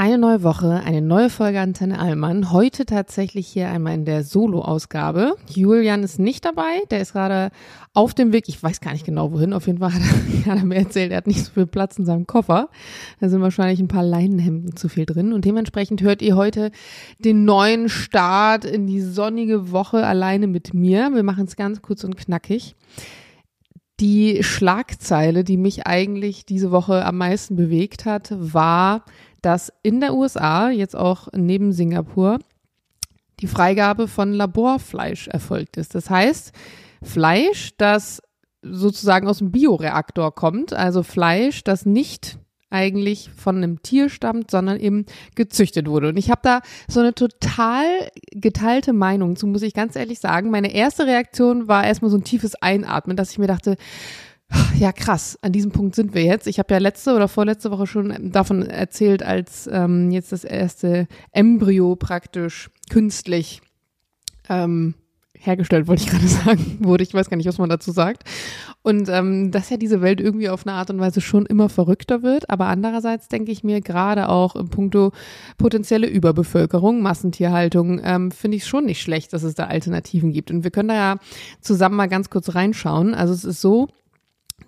Eine neue Woche, eine neue Folge Antenne Allmann. Heute tatsächlich hier einmal in der Solo-Ausgabe. Julian ist nicht dabei, der ist gerade auf dem Weg. Ich weiß gar nicht genau wohin. Auf jeden Fall hat er, hat er mir erzählt, er hat nicht so viel Platz in seinem Koffer. Da sind wahrscheinlich ein paar Leinenhemden zu viel drin. Und dementsprechend hört ihr heute den neuen Start in die sonnige Woche alleine mit mir. Wir machen es ganz kurz und knackig. Die Schlagzeile, die mich eigentlich diese Woche am meisten bewegt hat, war, dass in der USA, jetzt auch neben Singapur, die Freigabe von Laborfleisch erfolgt ist. Das heißt, Fleisch, das sozusagen aus dem Bioreaktor kommt, also Fleisch, das nicht eigentlich von einem Tier stammt, sondern eben gezüchtet wurde. Und ich habe da so eine total geteilte Meinung zu, muss ich ganz ehrlich sagen. Meine erste Reaktion war erstmal so ein tiefes Einatmen, dass ich mir dachte, ja, krass, an diesem Punkt sind wir jetzt. Ich habe ja letzte oder vorletzte Woche schon davon erzählt, als ähm, jetzt das erste Embryo praktisch künstlich ähm, hergestellt, wollte ich gerade sagen, wurde. Ich weiß gar nicht, was man dazu sagt. Und ähm, dass ja diese Welt irgendwie auf eine Art und Weise schon immer verrückter wird. Aber andererseits denke ich mir gerade auch im Punkto potenzielle Überbevölkerung, Massentierhaltung, ähm, finde ich schon nicht schlecht, dass es da Alternativen gibt. Und wir können da ja zusammen mal ganz kurz reinschauen. Also es ist so,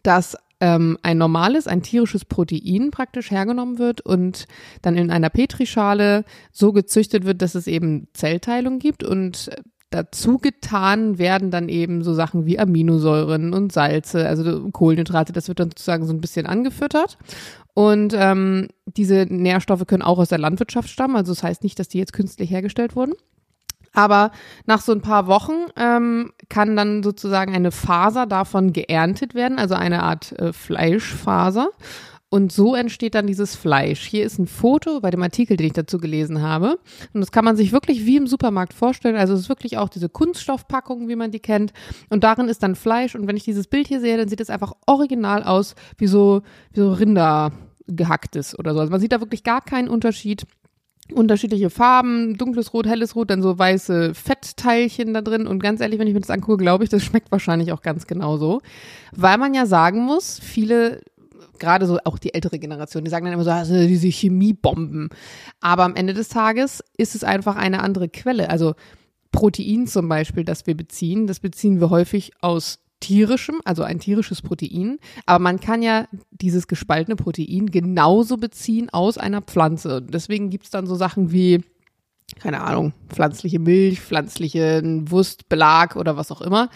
dass ähm, ein normales, ein tierisches Protein praktisch hergenommen wird und dann in einer Petrischale so gezüchtet wird, dass es eben Zellteilung gibt und dazu getan werden dann eben so Sachen wie Aminosäuren und Salze, also Kohlenhydrate, das wird dann sozusagen so ein bisschen angefüttert. Und ähm, diese Nährstoffe können auch aus der Landwirtschaft stammen, also das heißt nicht, dass die jetzt künstlich hergestellt wurden. Aber nach so ein paar Wochen ähm, kann dann sozusagen eine Faser davon geerntet werden, also eine Art äh, Fleischfaser. Und so entsteht dann dieses Fleisch. Hier ist ein Foto bei dem Artikel, den ich dazu gelesen habe. Und das kann man sich wirklich wie im Supermarkt vorstellen. Also es ist wirklich auch diese Kunststoffpackung, wie man die kennt. Und darin ist dann Fleisch. Und wenn ich dieses Bild hier sehe, dann sieht es einfach original aus, wie so, wie so Rinder gehacktes oder so. Also man sieht da wirklich gar keinen Unterschied unterschiedliche Farben, dunkles Rot, helles Rot, dann so weiße Fettteilchen da drin. Und ganz ehrlich, wenn ich mir das angucke, glaube ich, das schmeckt wahrscheinlich auch ganz genauso. Weil man ja sagen muss, viele, gerade so auch die ältere Generation, die sagen dann immer so, also diese Chemiebomben. Aber am Ende des Tages ist es einfach eine andere Quelle. Also Protein zum Beispiel, das wir beziehen, das beziehen wir häufig aus tierischem, also ein tierisches Protein. Aber man kann ja dieses gespaltene Protein genauso beziehen aus einer Pflanze. Deswegen gibt es dann so Sachen wie, keine Ahnung, pflanzliche Milch, pflanzlichen Wurst, Belag oder was auch immer.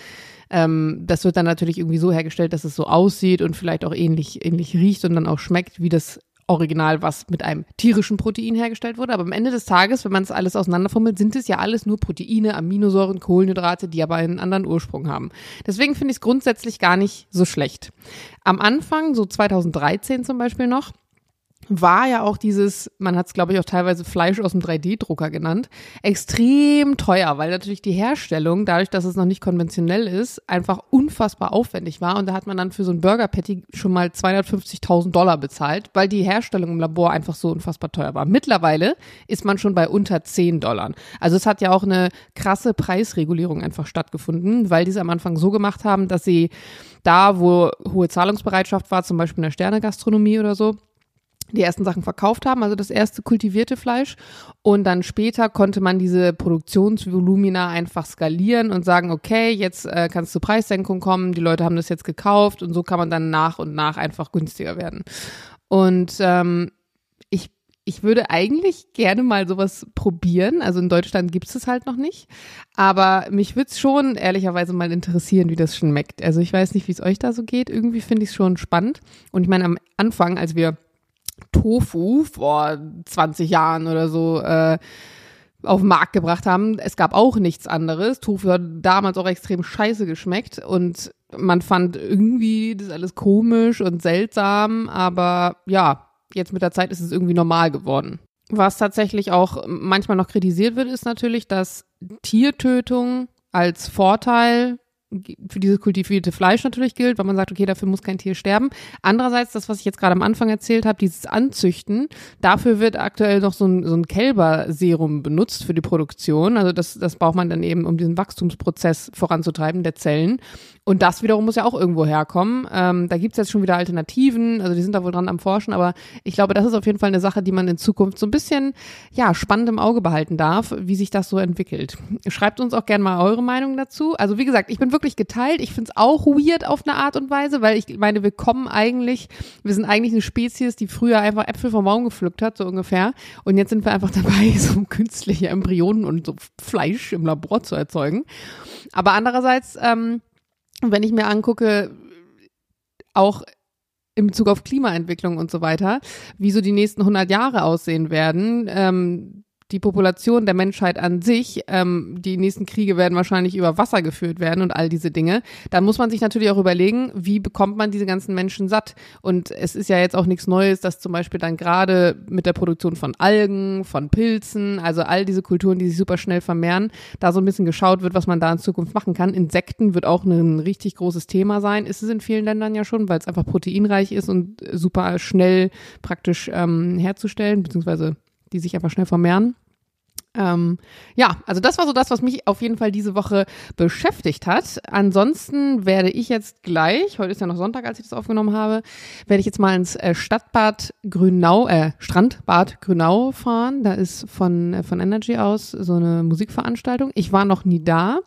Ähm, das wird dann natürlich irgendwie so hergestellt, dass es so aussieht und vielleicht auch ähnlich, ähnlich riecht und dann auch schmeckt wie das Original, was mit einem tierischen Protein hergestellt wurde. Aber am Ende des Tages, wenn man es alles auseinanderformelt, sind es ja alles nur Proteine, Aminosäuren, Kohlenhydrate, die aber einen anderen Ursprung haben. Deswegen finde ich es grundsätzlich gar nicht so schlecht. Am Anfang, so 2013 zum Beispiel noch, war ja auch dieses, man hat es glaube ich auch teilweise Fleisch aus dem 3D-Drucker genannt, extrem teuer, weil natürlich die Herstellung, dadurch, dass es noch nicht konventionell ist, einfach unfassbar aufwendig war. Und da hat man dann für so ein Burger Patty schon mal 250.000 Dollar bezahlt, weil die Herstellung im Labor einfach so unfassbar teuer war. Mittlerweile ist man schon bei unter 10 Dollar. Also es hat ja auch eine krasse Preisregulierung einfach stattgefunden, weil die es am Anfang so gemacht haben, dass sie da, wo hohe Zahlungsbereitschaft war, zum Beispiel in der Sternegastronomie oder so, die ersten Sachen verkauft haben, also das erste kultivierte Fleisch. Und dann später konnte man diese Produktionsvolumina einfach skalieren und sagen, okay, jetzt äh, kann es zur Preissenkung kommen, die Leute haben das jetzt gekauft und so kann man dann nach und nach einfach günstiger werden. Und ähm, ich, ich würde eigentlich gerne mal sowas probieren. Also in Deutschland gibt es es halt noch nicht. Aber mich würde es schon ehrlicherweise mal interessieren, wie das schmeckt. Also ich weiß nicht, wie es euch da so geht. Irgendwie finde ich es schon spannend. Und ich meine, am Anfang, als wir Tofu vor 20 Jahren oder so äh, auf den Markt gebracht haben. Es gab auch nichts anderes. Tofu hat damals auch extrem scheiße geschmeckt und man fand irgendwie das alles komisch und seltsam, aber ja, jetzt mit der Zeit ist es irgendwie normal geworden. Was tatsächlich auch manchmal noch kritisiert wird, ist natürlich, dass Tiertötung als Vorteil für dieses kultivierte Fleisch natürlich gilt, weil man sagt, okay, dafür muss kein Tier sterben. Andererseits, das, was ich jetzt gerade am Anfang erzählt habe, dieses Anzüchten, dafür wird aktuell noch so ein, so ein Kälberserum benutzt für die Produktion. Also das, das braucht man dann eben, um diesen Wachstumsprozess voranzutreiben der Zellen. Und das wiederum muss ja auch irgendwo herkommen. Ähm, da gibt's jetzt schon wieder Alternativen, also die sind da wohl dran am Forschen, aber ich glaube, das ist auf jeden Fall eine Sache, die man in Zukunft so ein bisschen ja, spannend im Auge behalten darf, wie sich das so entwickelt. Schreibt uns auch gerne mal eure Meinung dazu. Also wie gesagt, ich bin wirklich geteilt. Ich finde es auch weird auf eine Art und Weise, weil ich meine, wir kommen eigentlich, wir sind eigentlich eine Spezies, die früher einfach Äpfel vom Baum gepflückt hat, so ungefähr. Und jetzt sind wir einfach dabei, so künstliche Embryonen und so Fleisch im Labor zu erzeugen. Aber andererseits, ähm, wenn ich mir angucke, auch in Bezug auf Klimaentwicklung und so weiter, wie so die nächsten 100 Jahre aussehen werden, ähm, die Population der Menschheit an sich, ähm, die nächsten Kriege werden wahrscheinlich über Wasser geführt werden und all diese Dinge. Da muss man sich natürlich auch überlegen, wie bekommt man diese ganzen Menschen satt? Und es ist ja jetzt auch nichts Neues, dass zum Beispiel dann gerade mit der Produktion von Algen, von Pilzen, also all diese Kulturen, die sich super schnell vermehren, da so ein bisschen geschaut wird, was man da in Zukunft machen kann. Insekten wird auch ein richtig großes Thema sein. Ist es in vielen Ländern ja schon, weil es einfach proteinreich ist und super schnell praktisch ähm, herzustellen, beziehungsweise die sich einfach schnell vermehren. Ähm, ja, also das war so das, was mich auf jeden Fall diese Woche beschäftigt hat. Ansonsten werde ich jetzt gleich, heute ist ja noch Sonntag, als ich das aufgenommen habe, werde ich jetzt mal ins äh, Stadtbad Grünau, äh, Strandbad Grünau fahren. Da ist von, äh, von Energy aus so eine Musikveranstaltung. Ich war noch nie da.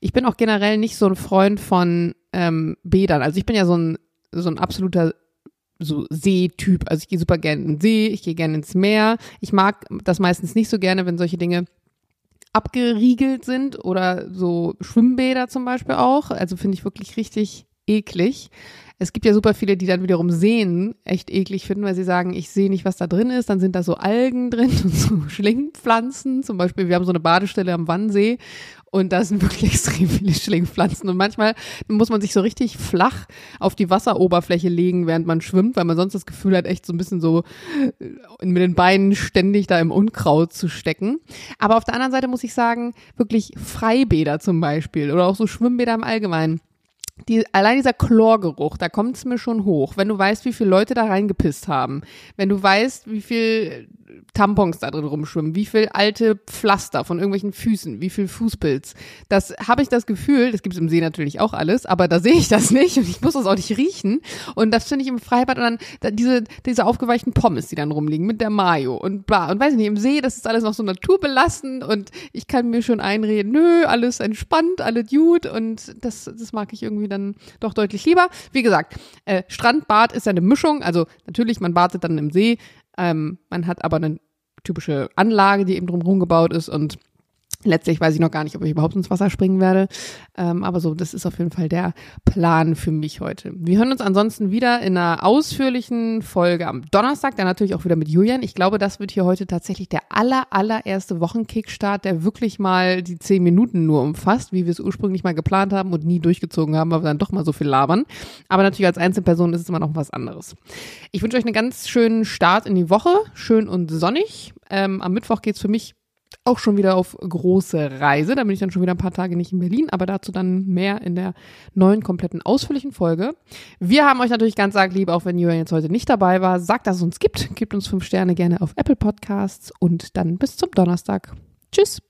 Ich bin auch generell nicht so ein Freund von ähm, Bädern. Also ich bin ja so ein, so ein absoluter so Seetyp. Also ich gehe super gerne in den See, ich gehe gerne ins Meer. Ich mag das meistens nicht so gerne, wenn solche Dinge abgeriegelt sind oder so Schwimmbäder zum Beispiel auch. Also finde ich wirklich richtig eklig. Es gibt ja super viele, die dann wiederum Seen echt eklig finden, weil sie sagen, ich sehe nicht, was da drin ist. Dann sind da so Algen drin und so Schlingpflanzen. Zum Beispiel, wir haben so eine Badestelle am Wannsee und da sind wirklich extrem viele Schlingpflanzen. Und manchmal muss man sich so richtig flach auf die Wasseroberfläche legen, während man schwimmt, weil man sonst das Gefühl hat, echt so ein bisschen so äh, mit den Beinen ständig da im Unkraut zu stecken. Aber auf der anderen Seite muss ich sagen, wirklich Freibäder zum Beispiel oder auch so Schwimmbäder im Allgemeinen die, allein dieser Chlorgeruch, da kommt es mir schon hoch. Wenn du weißt, wie viele Leute da reingepisst haben, wenn du weißt, wie viel Tampons da drin rumschwimmen, wie viel alte Pflaster von irgendwelchen Füßen, wie viel Fußpilz. Das habe ich das Gefühl, das gibt es im See natürlich auch alles, aber da sehe ich das nicht und ich muss das auch nicht riechen. Und das finde ich im Freibad und dann da, diese, diese aufgeweichten Pommes, die dann rumliegen mit der Mayo und bla. Und weiß ich nicht, im See, das ist alles noch so naturbelassen und ich kann mir schon einreden, nö, alles entspannt, alles gut und das, das mag ich irgendwie dann doch deutlich lieber. Wie gesagt, äh, Strandbad ist ja eine Mischung, also natürlich, man badet dann im See, ähm, man hat aber eine typische Anlage, die eben drumherum gebaut ist und Letztlich weiß ich noch gar nicht, ob ich überhaupt ins Wasser springen werde. Ähm, aber so, das ist auf jeden Fall der Plan für mich heute. Wir hören uns ansonsten wieder in einer ausführlichen Folge am Donnerstag, dann natürlich auch wieder mit Julian. Ich glaube, das wird hier heute tatsächlich der aller, allererste Wochenkickstart, der wirklich mal die zehn Minuten nur umfasst, wie wir es ursprünglich mal geplant haben und nie durchgezogen haben, weil wir dann doch mal so viel labern. Aber natürlich als Einzelperson ist es immer noch was anderes. Ich wünsche euch einen ganz schönen Start in die Woche, schön und sonnig. Ähm, am Mittwoch geht's für mich auch schon wieder auf große Reise. Da bin ich dann schon wieder ein paar Tage nicht in Berlin, aber dazu dann mehr in der neuen, kompletten, ausführlichen Folge. Wir haben euch natürlich ganz arg lieb, auch wenn Julian jetzt heute nicht dabei war. Sagt, dass es uns gibt. Gebt uns fünf Sterne gerne auf Apple Podcasts und dann bis zum Donnerstag. Tschüss.